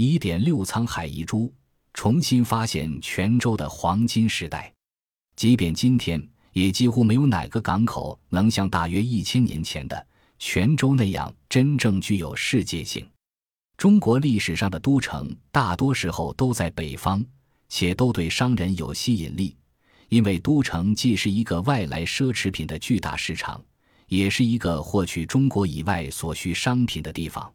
一点六沧海遗珠，重新发现泉州的黄金时代。即便今天，也几乎没有哪个港口能像大约一千年前的泉州那样真正具有世界性。中国历史上的都城大多时候都在北方，且都对商人有吸引力，因为都城既是一个外来奢侈品的巨大市场，也是一个获取中国以外所需商品的地方。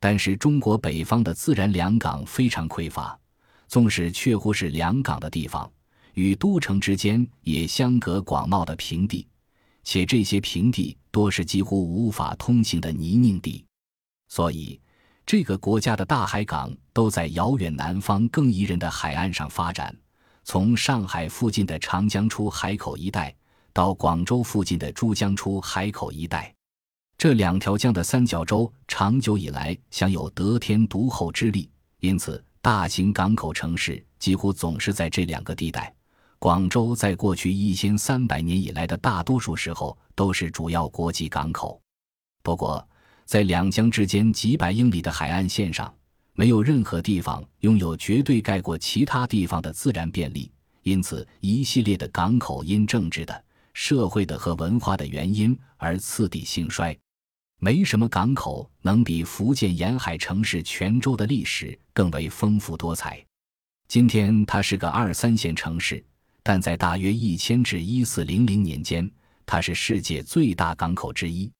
但是，中国北方的自然良港非常匮乏，纵使确乎是良港的地方，与都城之间也相隔广袤的平地，且这些平地多是几乎无法通行的泥泞地，所以。这个国家的大海港都在遥远南方更宜人的海岸上发展，从上海附近的长江出海口一带，到广州附近的珠江出海口一带，这两条江的三角洲长久以来享有得天独厚之力，因此大型港口城市几乎总是在这两个地带。广州在过去一千三百年以来的大多数时候都是主要国际港口，不过。在两江之间几百英里的海岸线上，没有任何地方拥有绝对盖过其他地方的自然便利，因此一系列的港口因政治的、社会的和文化的原因而次第兴衰。没什么港口能比福建沿海城市泉州的历史更为丰富多彩。今天它是个二三线城市，但在大约一千至一四零零年间，它是世界最大港口之一。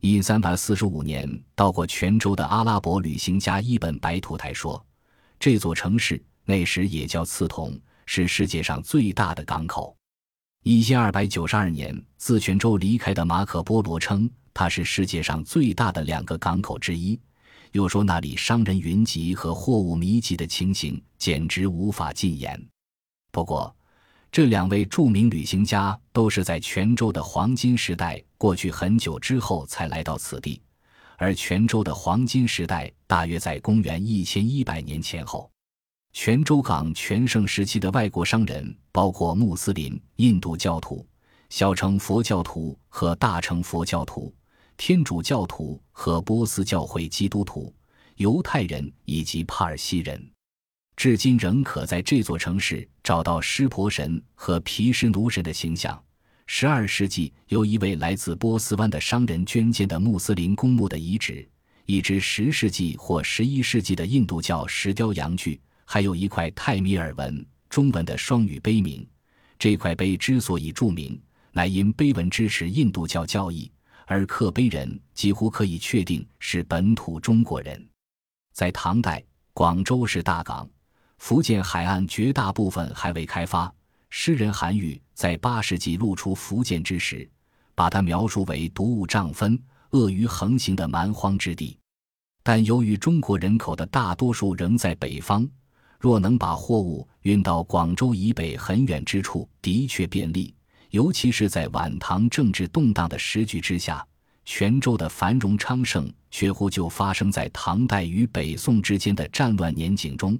一三百四十五年，到过泉州的阿拉伯旅行家伊本·白图台说：“这座城市那时也叫刺桐，是世界上最大的港口。”一千二百九十二年，自泉州离开的马可·波罗称，它是世界上最大的两个港口之一。又说那里商人云集和货物密集的情形简直无法尽言。不过，这两位著名旅行家都是在泉州的黄金时代过去很久之后才来到此地，而泉州的黄金时代大约在公元一千一百年前后。泉州港全盛时期的外国商人包括穆斯林、印度教徒、小乘佛教徒和大乘佛教徒、天主教徒和波斯教会基督徒、犹太人以及帕尔西人。至今仍可在这座城市找到湿婆神和毗湿奴神的形象。十二世纪由一位来自波斯湾的商人捐建的穆斯林公墓的遗址，一只十世纪或十一世纪的印度教石雕羊具，还有一块泰米尔文中文的双语碑铭。这块碑之所以著名，乃因碑文支持印度教教义，而刻碑人几乎可以确定是本土中国人。在唐代，广州是大港。福建海岸绝大部分还未开发。诗人韩愈在八世纪露出福建之时，把它描述为毒物瘴分、鳄鱼横行的蛮荒之地。但由于中国人口的大多数仍在北方，若能把货物运到广州以北很远之处，的确便利。尤其是在晚唐政治动荡的时局之下，泉州的繁荣昌盛，却乎就发生在唐代与北宋之间的战乱年景中。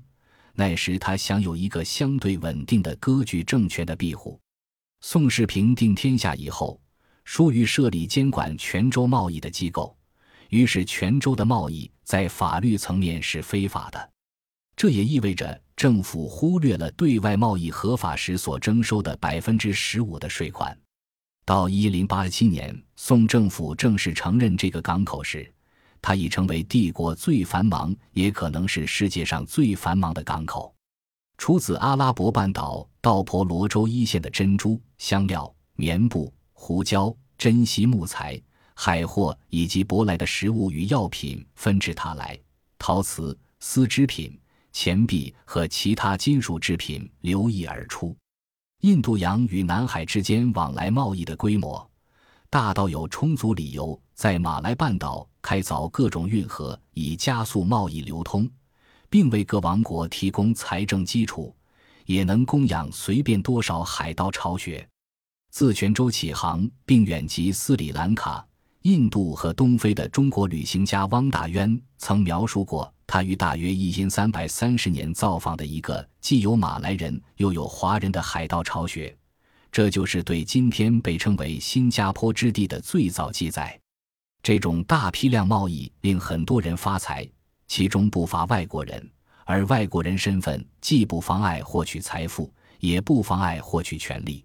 那时，他享有一个相对稳定的割据政权的庇护。宋世平定天下以后，疏于设立监管泉州贸易的机构，于是泉州的贸易在法律层面是非法的。这也意味着政府忽略了对外贸易合法时所征收的百分之十五的税款。到一零八七年，宋政府正式承认这个港口时。它已成为帝国最繁忙，也可能是世界上最繁忙的港口。出自阿拉伯半岛到婆罗洲一线的珍珠、香料、棉布、胡椒、珍稀木材、海货以及舶来的食物与药品纷至沓来，陶瓷、丝织品、钱币和其他金属制品流溢而出。印度洋与南海之间往来贸易的规模。大到有充足理由在马来半岛开凿各种运河，以加速贸易流通，并为各王国提供财政基础，也能供养随便多少海盗巢穴。自泉州起航并远及斯里兰卡、印度和东非的中国旅行家汪大渊曾描述过他于大约一千三百三十年造访的一个既有马来人又有华人的海盗巢穴。这就是对今天被称为新加坡之地的最早记载。这种大批量贸易令很多人发财，其中不乏外国人。而外国人身份既不妨碍获取财富，也不妨碍获取权利。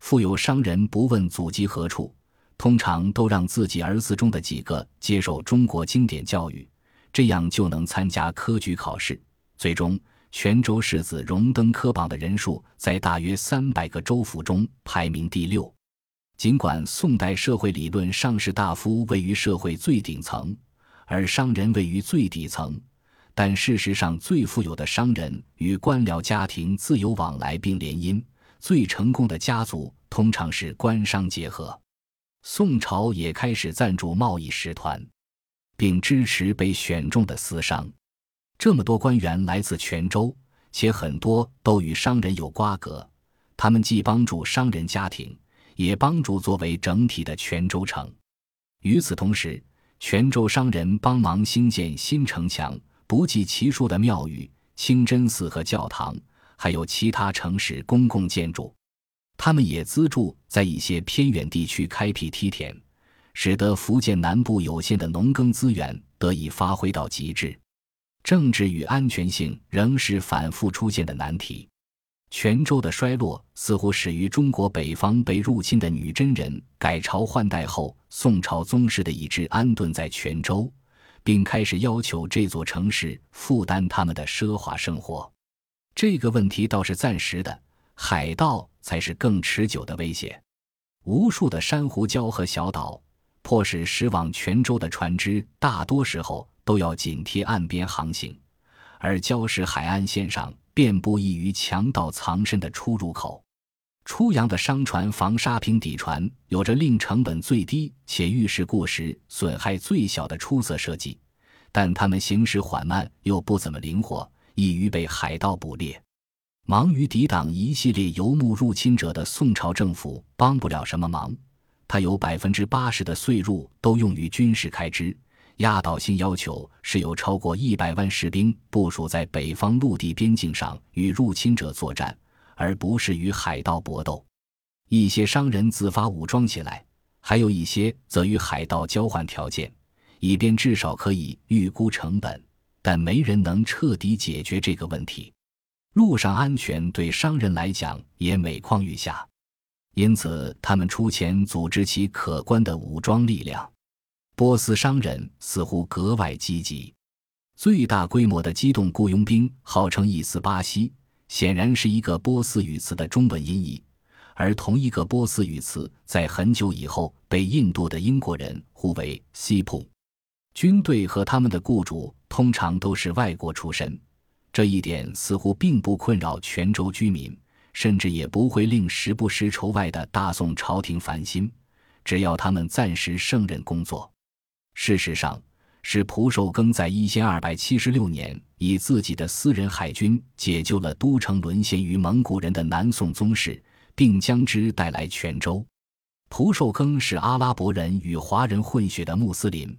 富有商人不问祖籍何处，通常都让自己儿子中的几个接受中国经典教育，这样就能参加科举考试。最终，泉州士子荣登科榜的人数在大约三百个州府中排名第六。尽管宋代社会理论上士大夫位于社会最顶层，而商人位于最底层。但事实上，最富有的商人与官僚家庭自由往来并联姻，最成功的家族通常是官商结合。宋朝也开始赞助贸易使团，并支持被选中的私商。这么多官员来自泉州，且很多都与商人有瓜葛，他们既帮助商人家庭，也帮助作为整体的泉州城。与此同时，泉州商人帮忙兴建新城墙。不计其数的庙宇、清真寺和教堂，还有其他城市公共建筑，他们也资助在一些偏远地区开辟梯田，使得福建南部有限的农耕资源得以发挥到极致。政治与安全性仍是反复出现的难题。泉州的衰落似乎始于中国北方被入侵的女真人改朝换代后，宋朝宗室的遗志安顿在泉州。并开始要求这座城市负担他们的奢华生活，这个问题倒是暂时的，海盗才是更持久的威胁。无数的珊瑚礁和小岛，迫使驶往泉州的船只大多时候都要紧贴岸边航行，而礁石海岸线上遍布易于强盗藏身的出入口。出洋的商船防沙坪底船有着令成本最低且遇事故时损害最小的出色设计，但它们行驶缓慢又不怎么灵活，易于被海盗捕猎。忙于抵挡一系列游牧入侵者的宋朝政府帮不了什么忙，他有百分之八十的税入都用于军事开支，压倒性要求是有超过一百万士兵部署在北方陆地边境上与入侵者作战。而不是与海盗搏斗，一些商人自发武装起来，还有一些则与海盗交换条件，以便至少可以预估成本。但没人能彻底解决这个问题。路上安全对商人来讲也每况愈下，因此他们出钱组织起可观的武装力量。波斯商人似乎格外积极，最大规模的机动雇佣兵号称伊斯巴西。显然是一个波斯语词的中文音译，而同一个波斯语词在很久以后被印度的英国人呼为西普。军队和他们的雇主通常都是外国出身，这一点似乎并不困扰泉州居民，甚至也不会令时不时愁外的大宋朝廷烦心，只要他们暂时胜任工作。事实上。是蒲寿庚在一千二百七十六年以自己的私人海军解救了都城沦陷于蒙古人的南宋宗室，并将之带来泉州。蒲寿庚是阿拉伯人与华人混血的穆斯林，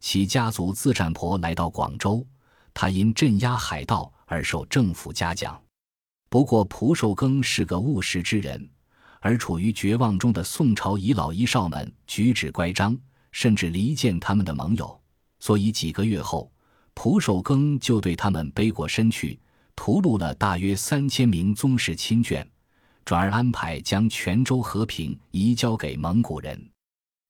其家族自占婆来到广州，他因镇压海盗而受政府嘉奖。不过，蒲寿庚是个务实之人，而处于绝望中的宋朝遗老遗少们举止乖张，甚至离间他们的盟友。所以几个月后，蒲寿庚就对他们背过身去，屠戮了大约三千名宗室亲眷，转而安排将泉州和平移交给蒙古人。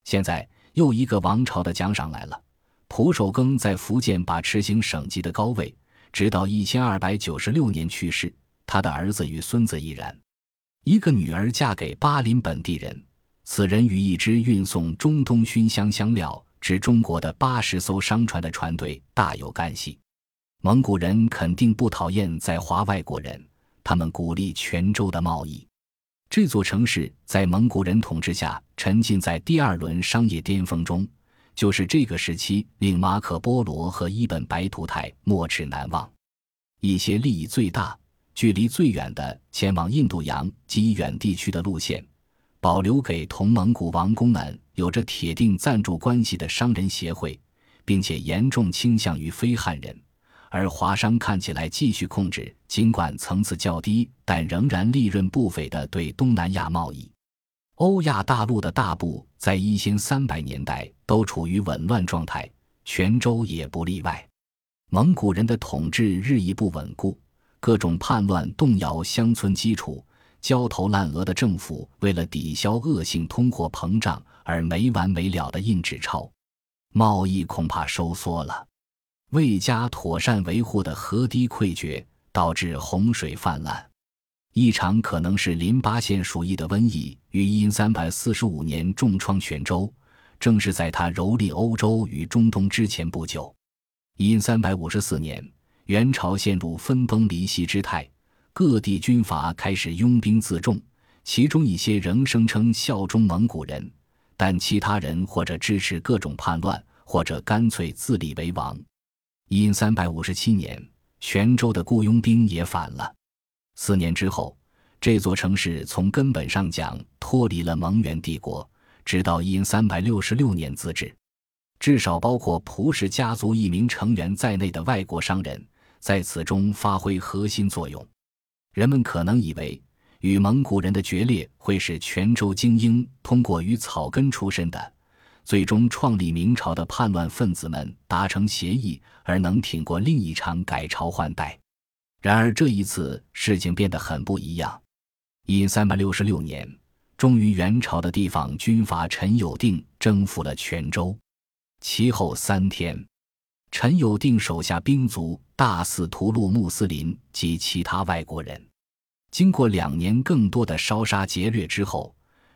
现在又一个王朝的奖赏来了。蒲寿庚在福建把持行省级的高位，直到一千二百九十六年去世。他的儿子与孙子亦然。一个女儿嫁给巴林本地人，此人与一支运送中东熏香香料。至中国的八十艘商船的船队大有干系，蒙古人肯定不讨厌在华外国人，他们鼓励泉州的贸易。这座城市在蒙古人统治下沉浸在第二轮商业巅峰中，就是这个时期令马可·波罗和伊本·白图泰没齿难忘。一些利益最大、距离最远的前往印度洋及远地区的路线。保留给同蒙古王公们有着铁定赞助关系的商人协会，并且严重倾向于非汉人，而华商看起来继续控制尽管层次较低但仍然利润不菲的对东南亚贸易。欧亚大陆的大部在一千三百年代都处于紊乱状态，泉州也不例外。蒙古人的统治日益不稳固，各种叛乱动摇乡村基础，焦头烂额的政府为了抵消恶性通货膨胀而没完没了的印纸钞，贸易恐怕收缩了。未加妥善维护的河堤溃决，导致洪水泛滥。一场可能是淋巴腺鼠疫的瘟疫于一三百四五年重创泉州，正是在他蹂躏欧洲与中东之前不久。一三百五四年，元朝陷入分崩离析之态，各地军阀开始拥兵自重，其中一些仍声称效忠蒙古人，但其他人或者支持各种叛乱，或者干脆自立为王。因三百五十七年，泉州的雇佣兵也反了。四年之后，这座城市从根本上讲脱离了蒙元帝国，直到因三百六十六年自治。至少包括蒲氏家族一名成员在内的外国商人在此中发挥核心作用。人们可能以为，与蒙古人的决裂会使泉州精英通过与草根出身的、最终创立明朝的叛乱分子们达成协议，而能挺过另一场改朝换代。然而这一次事情变得很不一样。因三百六十六年，终于元朝的地方军阀陈友定征服了泉州。其后三天，陈友定手下兵卒大肆屠戮穆斯林及其他外国人。经过两年更多的烧杀劫掠之后，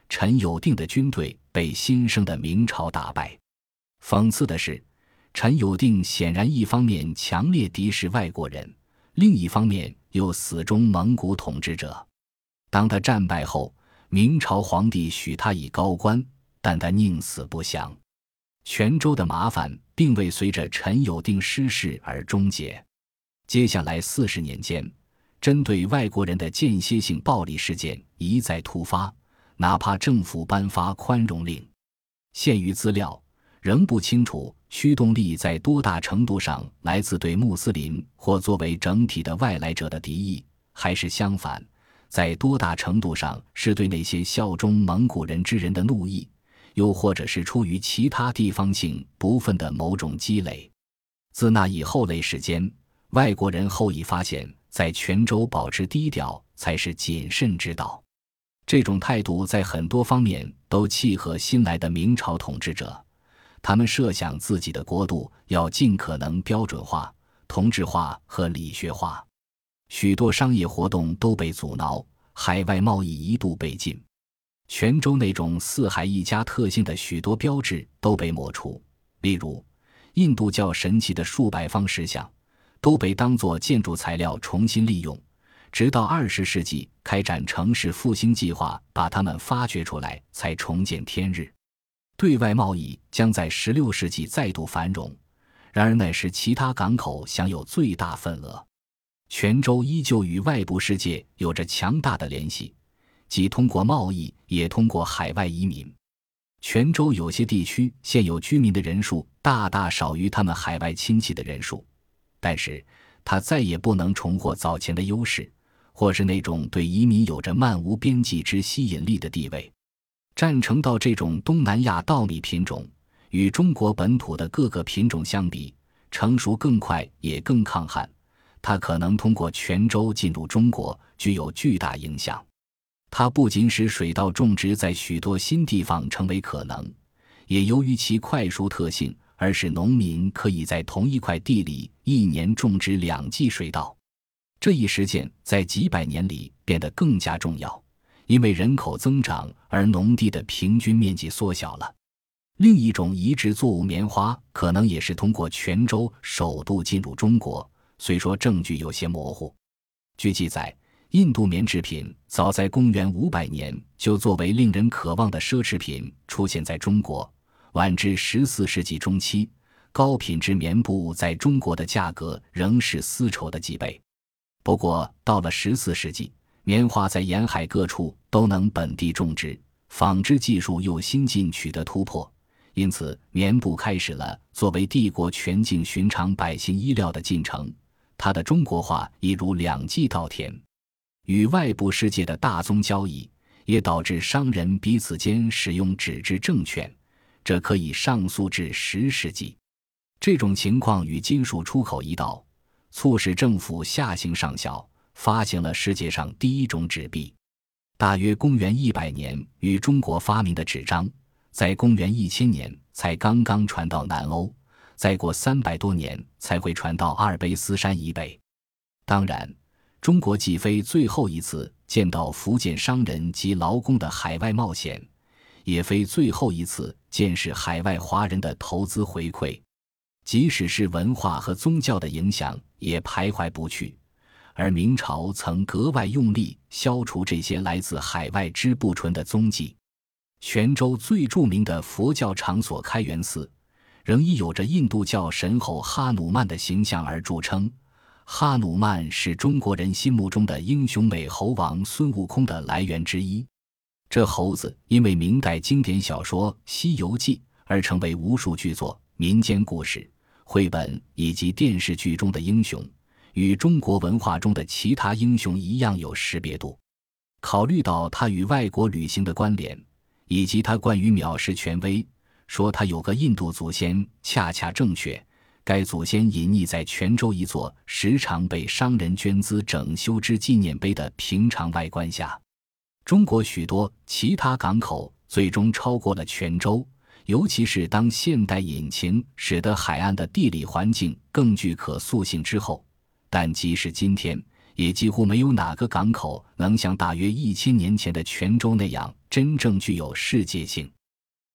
陈友定的军队被新生的明朝打败。讽刺的是，陈友定显然一方面强烈敌视外国人。另一方面，又死忠蒙古统治者。当他战败后，明朝皇帝许他以高官，但他宁死不降。泉州的麻烦并未随着陈友定失势而终结。接下来四十年间，针对外国人的间歇性暴力事件一再突发，哪怕政府颁发宽容令，限于资料。仍不清楚驱动力在多大程度上来自对穆斯林或作为整体的外来者的敌意，还是相反，在多大程度上是对那些效忠蒙古人之人的怒意，又或者是出于其他地方性不忿的某种积累。自那以后类时间，外国人后已发现，在泉州保持低调才是谨慎之道。这种态度在很多方面都契合新来的明朝统治者。他们设想自己的国度要尽可能标准化、同质化和理学化，许多商业活动都被阻挠，海外贸易一度被禁，泉州那种四海一家特性的许多标志都被抹除，例如印度教神奇的数百方石像，都被当作建筑材料重新利用，直到二十世纪开展城市复兴计划，把它们发掘出来，才重见天日。对外贸易将在16世纪再度繁荣，然而那时其他港口享有最大份额。泉州依旧与外部世界有着强大的联系，即通过贸易，也通过海外移民。泉州有些地区现有居民的人数大大少于他们海外亲戚的人数，但是他再也不能重获早前的优势，或是那种对移民有着漫无边际之吸引力的地位。占城稻这种东南亚稻米品种，与中国本土的各个品种相比，成熟更快，也更抗旱。它可能通过泉州进入中国，具有巨大影响。它不仅使水稻种植在许多新地方成为可能，也由于其快熟特性，而使农民可以在同一块地里一年种植两季水稻。这一实践在几百年里变得更加重要。因为人口增长而农地的平均面积缩小了。另一种移植作物棉花可能也是通过泉州首度进入中国，虽说证据有些模糊。据记载，印度棉制品早在公元五百年就作为令人渴望的奢侈品出现在中国，晚至十四世纪中期，高品质棉布在中国的价格仍是丝绸的几倍。不过，到了十四世纪。棉花在沿海各处都能本地种植，纺织技术又新进取得突破，因此棉布开始了作为帝国全境寻常百姓衣料的进程。它的中国化一如两季稻田，与外部世界的大宗交易也导致商人彼此间使用纸质证券，这可以上溯至十世纪。这种情况与金属出口一道，促使政府下行上效，发行了世界上第一种纸币。大约公元一百年与中国发明的纸张，在公元一千年才刚刚传到南欧，再过三百多年才会传到阿尔卑斯山以北。当然，中国既非最后一次见到福建商人及劳工的海外冒险，也非最后一次见识海外华人的投资回馈。即使是文化和宗教的影响，也徘徊不去。而明朝曾格外用力消除这些来自海外之不纯的踪迹。泉州最著名的佛教场所开元寺，仍以有着印度教神猴哈努曼的形象而著称。哈努曼是中国人心目中的英雄美猴王孙悟空的来源之一。这猴子因为明代经典小说《西游记》而成为无数剧作、民间故事。绘本以及电视剧中的英雄，与中国文化中的其他英雄一样有识别度。考虑到他与外国旅行的关联，以及他关于藐视权威，说他有个印度祖先，恰恰正确。该祖先隐匿在泉州一座时常被商人捐资整修之纪念碑的平常外观下。中国许多其他港口最终超过了泉州。尤其是当现代引擎使得海岸的地理环境更具可塑性之后，但即使今天，也几乎没有哪个港口能像大约一千年前的泉州那样真正具有世界性。